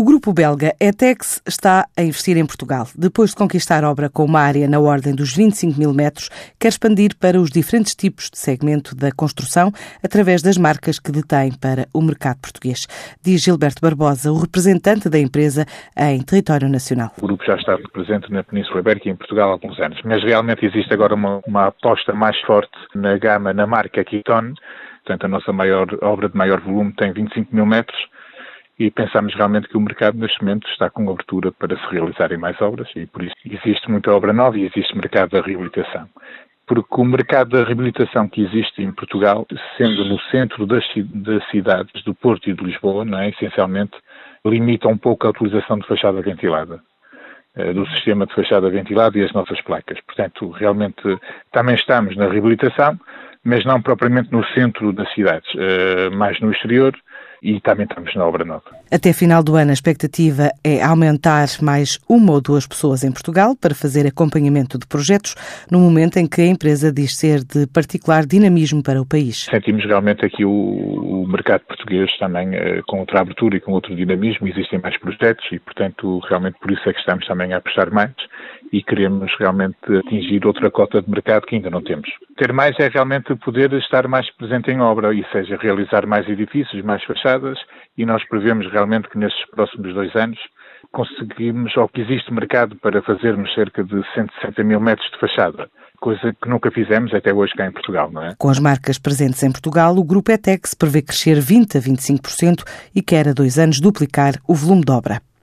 O grupo belga ETEX está a investir em Portugal. Depois de conquistar obra com uma área na ordem dos 25 mil metros, quer expandir para os diferentes tipos de segmento da construção através das marcas que detém para o mercado português. Diz Gilberto Barbosa, o representante da empresa em território nacional. O grupo já está presente na Península Ibérica e em Portugal há alguns anos, mas realmente existe agora uma, uma aposta mais forte na gama, na marca Kiton. Portanto, a nossa maior obra de maior volume tem 25 mil metros e pensamos realmente que o mercado neste momento está com abertura para se realizarem mais obras e por isso existe muita obra nova e existe mercado da reabilitação. Porque o mercado da reabilitação que existe em Portugal, sendo no centro das, das cidades do Porto e de Lisboa, não é, essencialmente, limita um pouco a utilização de fachada ventilada eh, do sistema de fachada ventilada e as nossas placas. Portanto, realmente também estamos na reabilitação, mas não propriamente no centro das cidades, eh, mais no exterior, e também estamos na obra nova. Até final do ano, a expectativa é aumentar mais uma ou duas pessoas em Portugal para fazer acompanhamento de projetos, no momento em que a empresa diz ser de particular dinamismo para o país. Sentimos realmente aqui o, o mercado português também uh, com outra abertura e com outro dinamismo, existem mais projetos e, portanto, realmente por isso é que estamos também a apostar mais e queremos realmente atingir outra cota de mercado que ainda não temos. Ter mais é realmente poder estar mais presente em obra, e seja realizar mais edifícios, mais fachadas, e nós prevemos realmente que nestes próximos dois anos conseguimos, ou que existe mercado para fazermos cerca de 160 mil metros de fachada coisa que nunca fizemos até hoje cá em Portugal, não é? Com as marcas presentes em Portugal, o Grupo ETEX prevê crescer 20 a 25% e quer a dois anos duplicar o volume de obra.